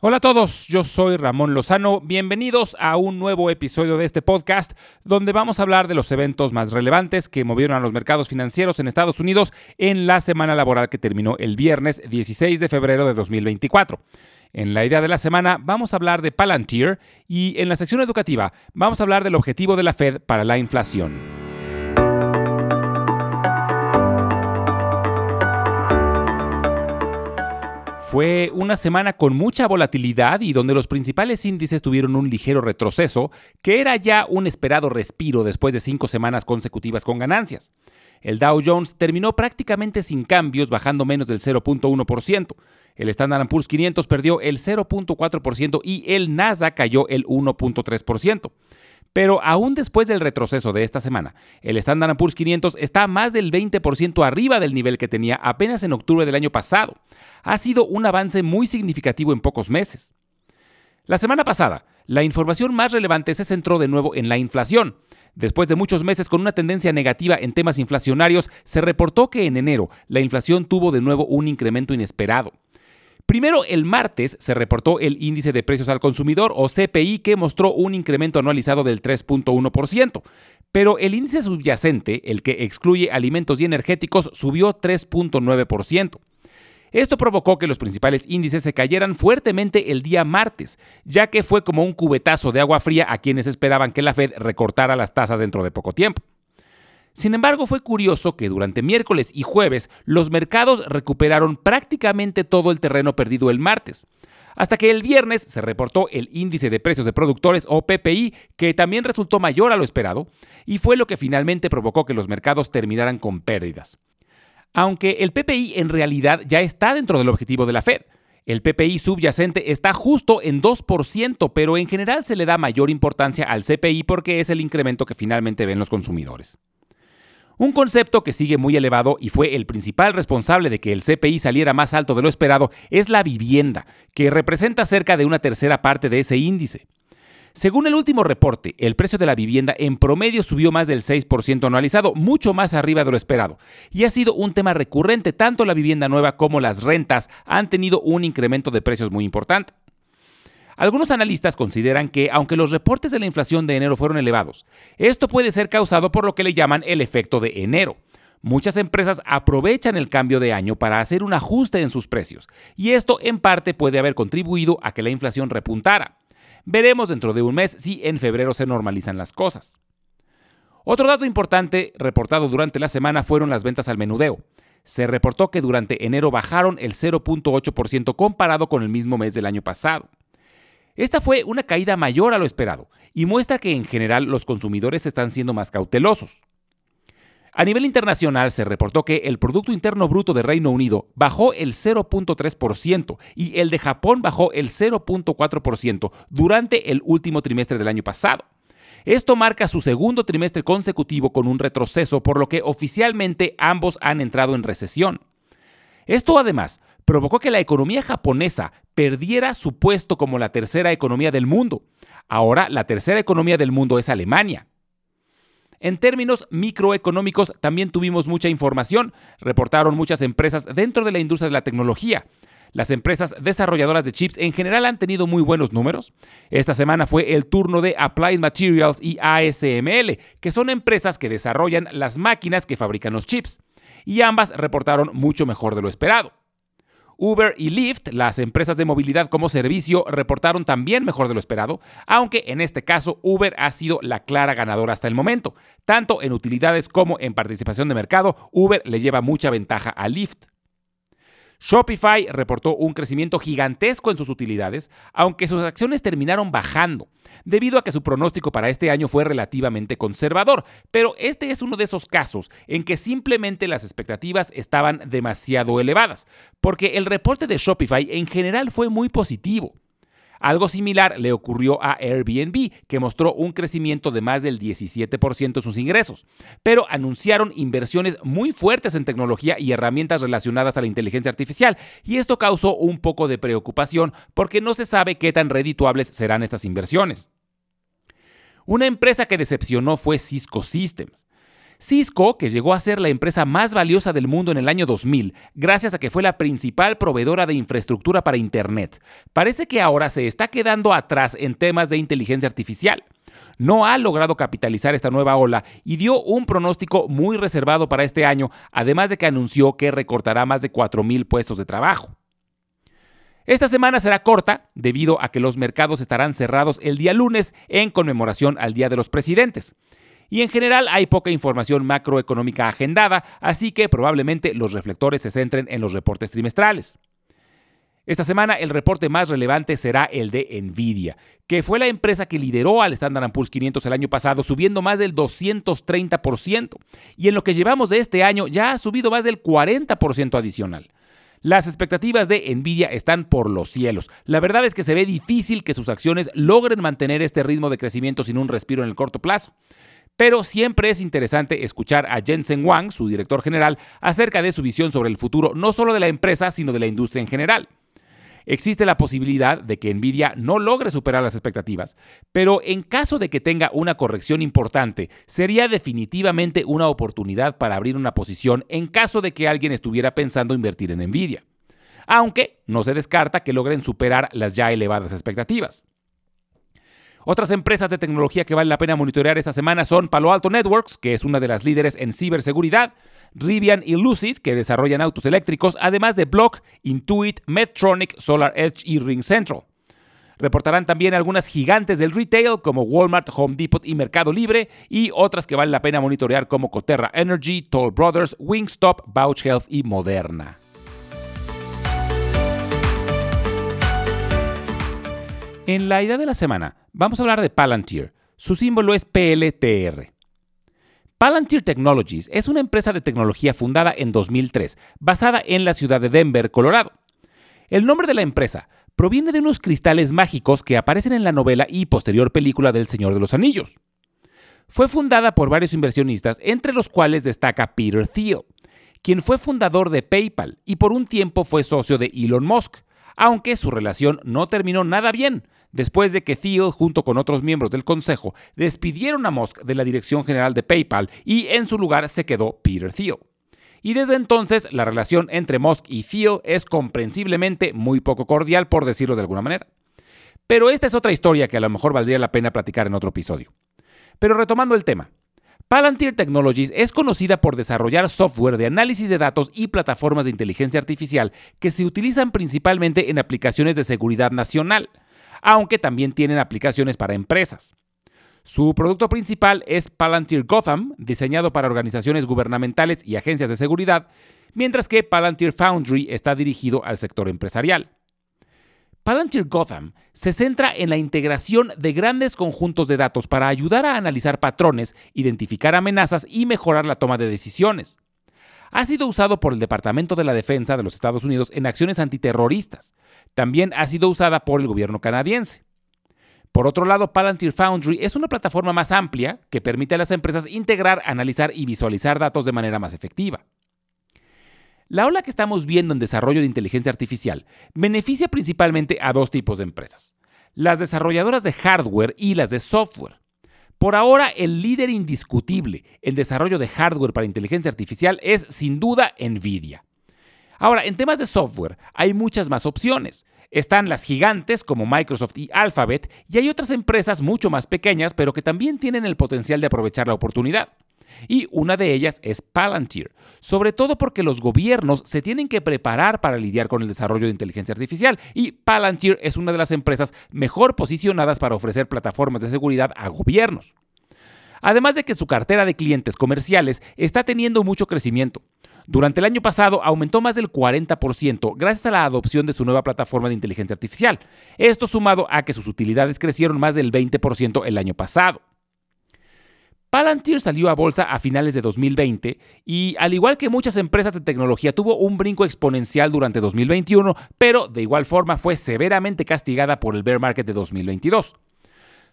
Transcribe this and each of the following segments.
Hola a todos, yo soy Ramón Lozano, bienvenidos a un nuevo episodio de este podcast donde vamos a hablar de los eventos más relevantes que movieron a los mercados financieros en Estados Unidos en la semana laboral que terminó el viernes 16 de febrero de 2024. En la idea de la semana vamos a hablar de Palantir y en la sección educativa vamos a hablar del objetivo de la Fed para la inflación. Fue una semana con mucha volatilidad y donde los principales índices tuvieron un ligero retroceso, que era ya un esperado respiro después de cinco semanas consecutivas con ganancias. El Dow Jones terminó prácticamente sin cambios, bajando menos del 0.1%. El Standard Poor's 500 perdió el 0.4% y el Nasdaq cayó el 1.3%. Pero aún después del retroceso de esta semana, el Standard Poor's 500 está más del 20% arriba del nivel que tenía apenas en octubre del año pasado. Ha sido un avance muy significativo en pocos meses. La semana pasada, la información más relevante se centró de nuevo en la inflación. Después de muchos meses con una tendencia negativa en temas inflacionarios, se reportó que en enero la inflación tuvo de nuevo un incremento inesperado. Primero, el martes se reportó el índice de precios al consumidor o CPI que mostró un incremento anualizado del 3.1%, pero el índice subyacente, el que excluye alimentos y energéticos, subió 3.9%. Esto provocó que los principales índices se cayeran fuertemente el día martes, ya que fue como un cubetazo de agua fría a quienes esperaban que la Fed recortara las tasas dentro de poco tiempo. Sin embargo, fue curioso que durante miércoles y jueves los mercados recuperaron prácticamente todo el terreno perdido el martes. Hasta que el viernes se reportó el índice de precios de productores o PPI, que también resultó mayor a lo esperado, y fue lo que finalmente provocó que los mercados terminaran con pérdidas. Aunque el PPI en realidad ya está dentro del objetivo de la Fed. El PPI subyacente está justo en 2%, pero en general se le da mayor importancia al CPI porque es el incremento que finalmente ven los consumidores. Un concepto que sigue muy elevado y fue el principal responsable de que el CPI saliera más alto de lo esperado es la vivienda, que representa cerca de una tercera parte de ese índice. Según el último reporte, el precio de la vivienda en promedio subió más del 6% anualizado, mucho más arriba de lo esperado, y ha sido un tema recurrente, tanto la vivienda nueva como las rentas han tenido un incremento de precios muy importante. Algunos analistas consideran que, aunque los reportes de la inflación de enero fueron elevados, esto puede ser causado por lo que le llaman el efecto de enero. Muchas empresas aprovechan el cambio de año para hacer un ajuste en sus precios, y esto en parte puede haber contribuido a que la inflación repuntara. Veremos dentro de un mes si en febrero se normalizan las cosas. Otro dato importante reportado durante la semana fueron las ventas al menudeo. Se reportó que durante enero bajaron el 0.8% comparado con el mismo mes del año pasado. Esta fue una caída mayor a lo esperado y muestra que en general los consumidores están siendo más cautelosos. A nivel internacional se reportó que el Producto Interno Bruto de Reino Unido bajó el 0.3% y el de Japón bajó el 0.4% durante el último trimestre del año pasado. Esto marca su segundo trimestre consecutivo con un retroceso, por lo que oficialmente ambos han entrado en recesión. Esto además provocó que la economía japonesa perdiera su puesto como la tercera economía del mundo. Ahora la tercera economía del mundo es Alemania. En términos microeconómicos también tuvimos mucha información, reportaron muchas empresas dentro de la industria de la tecnología. Las empresas desarrolladoras de chips en general han tenido muy buenos números. Esta semana fue el turno de Applied Materials y ASML, que son empresas que desarrollan las máquinas que fabrican los chips. Y ambas reportaron mucho mejor de lo esperado. Uber y Lyft, las empresas de movilidad como servicio, reportaron también mejor de lo esperado, aunque en este caso Uber ha sido la clara ganadora hasta el momento. Tanto en utilidades como en participación de mercado, Uber le lleva mucha ventaja a Lyft. Shopify reportó un crecimiento gigantesco en sus utilidades, aunque sus acciones terminaron bajando, debido a que su pronóstico para este año fue relativamente conservador, pero este es uno de esos casos en que simplemente las expectativas estaban demasiado elevadas, porque el reporte de Shopify en general fue muy positivo. Algo similar le ocurrió a Airbnb, que mostró un crecimiento de más del 17% en sus ingresos, pero anunciaron inversiones muy fuertes en tecnología y herramientas relacionadas a la inteligencia artificial, y esto causó un poco de preocupación porque no se sabe qué tan redituables serán estas inversiones. Una empresa que decepcionó fue Cisco Systems. Cisco, que llegó a ser la empresa más valiosa del mundo en el año 2000, gracias a que fue la principal proveedora de infraestructura para Internet, parece que ahora se está quedando atrás en temas de inteligencia artificial. No ha logrado capitalizar esta nueva ola y dio un pronóstico muy reservado para este año, además de que anunció que recortará más de 4.000 puestos de trabajo. Esta semana será corta debido a que los mercados estarán cerrados el día lunes en conmemoración al Día de los Presidentes. Y en general hay poca información macroeconómica agendada, así que probablemente los reflectores se centren en los reportes trimestrales. Esta semana el reporte más relevante será el de Nvidia, que fue la empresa que lideró al Standard Poor's 500 el año pasado, subiendo más del 230%, y en lo que llevamos de este año ya ha subido más del 40% adicional. Las expectativas de Nvidia están por los cielos. La verdad es que se ve difícil que sus acciones logren mantener este ritmo de crecimiento sin un respiro en el corto plazo. Pero siempre es interesante escuchar a Jensen Wang, su director general, acerca de su visión sobre el futuro no solo de la empresa, sino de la industria en general. Existe la posibilidad de que Nvidia no logre superar las expectativas, pero en caso de que tenga una corrección importante, sería definitivamente una oportunidad para abrir una posición en caso de que alguien estuviera pensando invertir en Nvidia. Aunque no se descarta que logren superar las ya elevadas expectativas. Otras empresas de tecnología que vale la pena monitorear esta semana son Palo Alto Networks, que es una de las líderes en ciberseguridad, Rivian y Lucid, que desarrollan autos eléctricos, además de Block, Intuit, Medtronic, Solar Edge y Ring Central. Reportarán también algunas gigantes del retail como Walmart, Home Depot y Mercado Libre y otras que vale la pena monitorear como Coterra Energy, Toll Brothers, Wingstop, Bauch Health y Moderna. En la idea de la semana vamos a hablar de Palantir. Su símbolo es PLTR. Palantir Technologies es una empresa de tecnología fundada en 2003, basada en la ciudad de Denver, Colorado. El nombre de la empresa proviene de unos cristales mágicos que aparecen en la novela y posterior película del Señor de los Anillos. Fue fundada por varios inversionistas, entre los cuales destaca Peter Thiel, quien fue fundador de PayPal y por un tiempo fue socio de Elon Musk, aunque su relación no terminó nada bien, después de que Thiel, junto con otros miembros del consejo, despidieron a Musk de la dirección general de PayPal y en su lugar se quedó Peter Thiel. Y desde entonces la relación entre Musk y Thiel es comprensiblemente muy poco cordial, por decirlo de alguna manera. Pero esta es otra historia que a lo mejor valdría la pena platicar en otro episodio. Pero retomando el tema, Palantir Technologies es conocida por desarrollar software de análisis de datos y plataformas de inteligencia artificial que se utilizan principalmente en aplicaciones de seguridad nacional, aunque también tienen aplicaciones para empresas. Su producto principal es Palantir Gotham, diseñado para organizaciones gubernamentales y agencias de seguridad, mientras que Palantir Foundry está dirigido al sector empresarial. Palantir Gotham se centra en la integración de grandes conjuntos de datos para ayudar a analizar patrones, identificar amenazas y mejorar la toma de decisiones. Ha sido usado por el Departamento de la Defensa de los Estados Unidos en acciones antiterroristas. También ha sido usada por el gobierno canadiense. Por otro lado, Palantir Foundry es una plataforma más amplia que permite a las empresas integrar, analizar y visualizar datos de manera más efectiva. La ola que estamos viendo en desarrollo de inteligencia artificial beneficia principalmente a dos tipos de empresas, las desarrolladoras de hardware y las de software. Por ahora, el líder indiscutible en desarrollo de hardware para inteligencia artificial es sin duda Nvidia. Ahora, en temas de software hay muchas más opciones. Están las gigantes como Microsoft y Alphabet y hay otras empresas mucho más pequeñas pero que también tienen el potencial de aprovechar la oportunidad y una de ellas es Palantir, sobre todo porque los gobiernos se tienen que preparar para lidiar con el desarrollo de inteligencia artificial y Palantir es una de las empresas mejor posicionadas para ofrecer plataformas de seguridad a gobiernos. Además de que su cartera de clientes comerciales está teniendo mucho crecimiento. Durante el año pasado aumentó más del 40% gracias a la adopción de su nueva plataforma de inteligencia artificial. Esto sumado a que sus utilidades crecieron más del 20% el año pasado. Palantir salió a bolsa a finales de 2020 y, al igual que muchas empresas de tecnología, tuvo un brinco exponencial durante 2021, pero de igual forma fue severamente castigada por el bear market de 2022.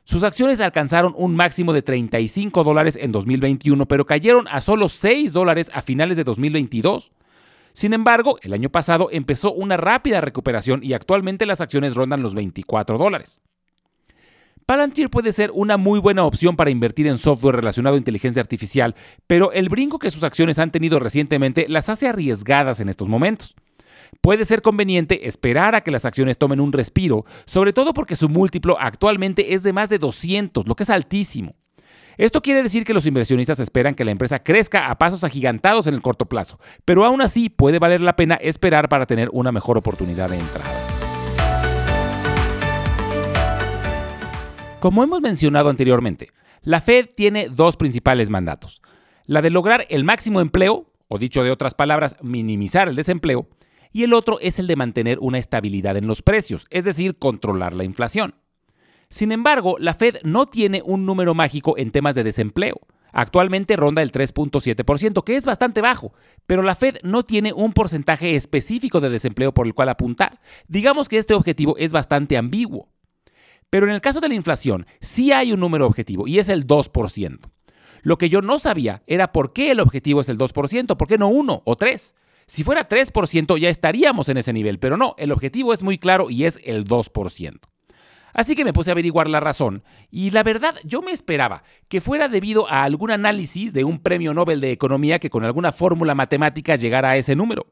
Sus acciones alcanzaron un máximo de 35 dólares en 2021, pero cayeron a solo 6 dólares a finales de 2022. Sin embargo, el año pasado empezó una rápida recuperación y actualmente las acciones rondan los 24 dólares. Palantir puede ser una muy buena opción para invertir en software relacionado a inteligencia artificial, pero el brinco que sus acciones han tenido recientemente las hace arriesgadas en estos momentos. Puede ser conveniente esperar a que las acciones tomen un respiro, sobre todo porque su múltiplo actualmente es de más de 200, lo que es altísimo. Esto quiere decir que los inversionistas esperan que la empresa crezca a pasos agigantados en el corto plazo, pero aún así puede valer la pena esperar para tener una mejor oportunidad de entrada. Como hemos mencionado anteriormente, la Fed tiene dos principales mandatos. La de lograr el máximo empleo, o dicho de otras palabras, minimizar el desempleo, y el otro es el de mantener una estabilidad en los precios, es decir, controlar la inflación. Sin embargo, la Fed no tiene un número mágico en temas de desempleo. Actualmente ronda el 3.7%, que es bastante bajo, pero la Fed no tiene un porcentaje específico de desempleo por el cual apuntar. Digamos que este objetivo es bastante ambiguo. Pero en el caso de la inflación, sí hay un número objetivo y es el 2%. Lo que yo no sabía era por qué el objetivo es el 2%, por qué no 1 o 3. Si fuera 3% ya estaríamos en ese nivel, pero no, el objetivo es muy claro y es el 2%. Así que me puse a averiguar la razón y la verdad yo me esperaba que fuera debido a algún análisis de un premio Nobel de Economía que con alguna fórmula matemática llegara a ese número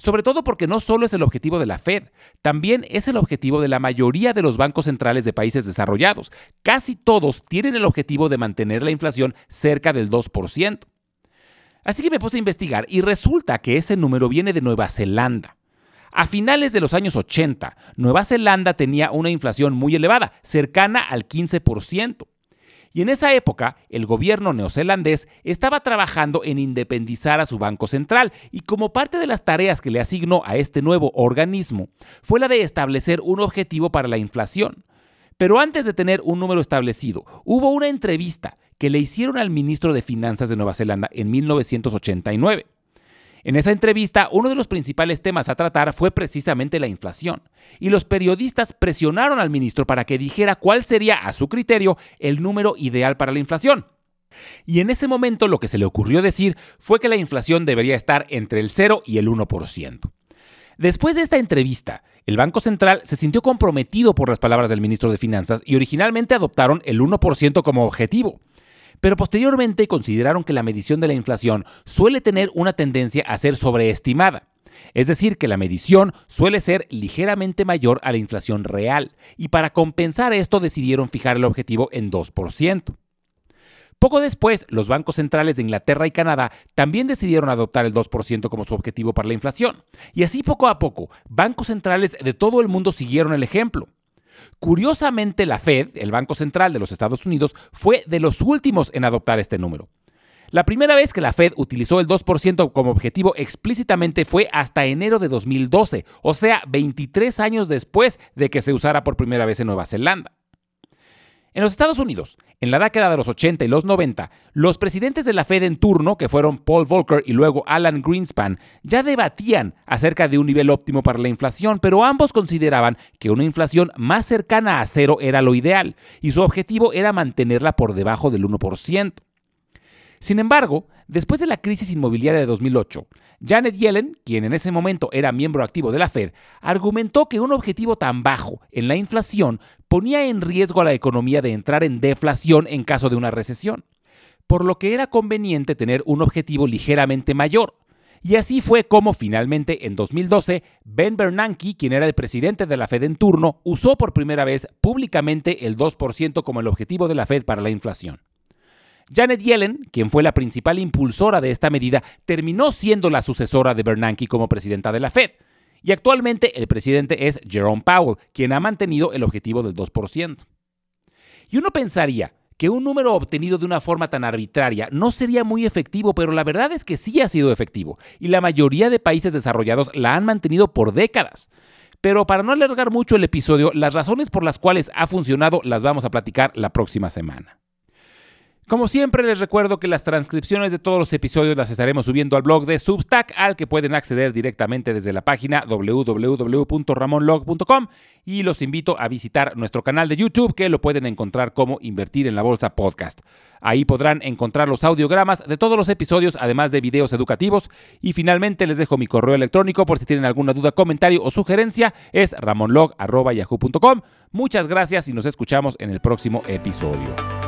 sobre todo porque no solo es el objetivo de la Fed, también es el objetivo de la mayoría de los bancos centrales de países desarrollados. Casi todos tienen el objetivo de mantener la inflación cerca del 2%. Así que me puse a investigar y resulta que ese número viene de Nueva Zelanda. A finales de los años 80, Nueva Zelanda tenía una inflación muy elevada, cercana al 15%. Y en esa época, el gobierno neozelandés estaba trabajando en independizar a su banco central y como parte de las tareas que le asignó a este nuevo organismo fue la de establecer un objetivo para la inflación. Pero antes de tener un número establecido, hubo una entrevista que le hicieron al ministro de Finanzas de Nueva Zelanda en 1989. En esa entrevista, uno de los principales temas a tratar fue precisamente la inflación, y los periodistas presionaron al ministro para que dijera cuál sería, a su criterio, el número ideal para la inflación. Y en ese momento lo que se le ocurrió decir fue que la inflación debería estar entre el 0 y el 1%. Después de esta entrevista, el Banco Central se sintió comprometido por las palabras del ministro de Finanzas y originalmente adoptaron el 1% como objetivo pero posteriormente consideraron que la medición de la inflación suele tener una tendencia a ser sobreestimada. Es decir, que la medición suele ser ligeramente mayor a la inflación real, y para compensar esto decidieron fijar el objetivo en 2%. Poco después, los bancos centrales de Inglaterra y Canadá también decidieron adoptar el 2% como su objetivo para la inflación. Y así poco a poco, bancos centrales de todo el mundo siguieron el ejemplo. Curiosamente, la Fed, el Banco Central de los Estados Unidos, fue de los últimos en adoptar este número. La primera vez que la Fed utilizó el 2% como objetivo explícitamente fue hasta enero de 2012, o sea, 23 años después de que se usara por primera vez en Nueva Zelanda. En los Estados Unidos, en la década de los 80 y los 90, los presidentes de la Fed en turno, que fueron Paul Volcker y luego Alan Greenspan, ya debatían acerca de un nivel óptimo para la inflación, pero ambos consideraban que una inflación más cercana a cero era lo ideal, y su objetivo era mantenerla por debajo del 1%. Sin embargo, después de la crisis inmobiliaria de 2008, Janet Yellen, quien en ese momento era miembro activo de la Fed, argumentó que un objetivo tan bajo en la inflación ponía en riesgo a la economía de entrar en deflación en caso de una recesión, por lo que era conveniente tener un objetivo ligeramente mayor. Y así fue como finalmente en 2012 Ben Bernanke, quien era el presidente de la Fed en turno, usó por primera vez públicamente el 2% como el objetivo de la Fed para la inflación. Janet Yellen, quien fue la principal impulsora de esta medida, terminó siendo la sucesora de Bernanke como presidenta de la Fed. Y actualmente el presidente es Jerome Powell, quien ha mantenido el objetivo del 2%. Y uno pensaría que un número obtenido de una forma tan arbitraria no sería muy efectivo, pero la verdad es que sí ha sido efectivo, y la mayoría de países desarrollados la han mantenido por décadas. Pero para no alargar mucho el episodio, las razones por las cuales ha funcionado las vamos a platicar la próxima semana. Como siempre les recuerdo que las transcripciones de todos los episodios las estaremos subiendo al blog de Substack al que pueden acceder directamente desde la página www.ramonlog.com y los invito a visitar nuestro canal de YouTube que lo pueden encontrar como Invertir en la Bolsa Podcast. Ahí podrán encontrar los audiogramas de todos los episodios además de videos educativos y finalmente les dejo mi correo electrónico por si tienen alguna duda, comentario o sugerencia es ramonlog.yahoo.com. Muchas gracias y nos escuchamos en el próximo episodio.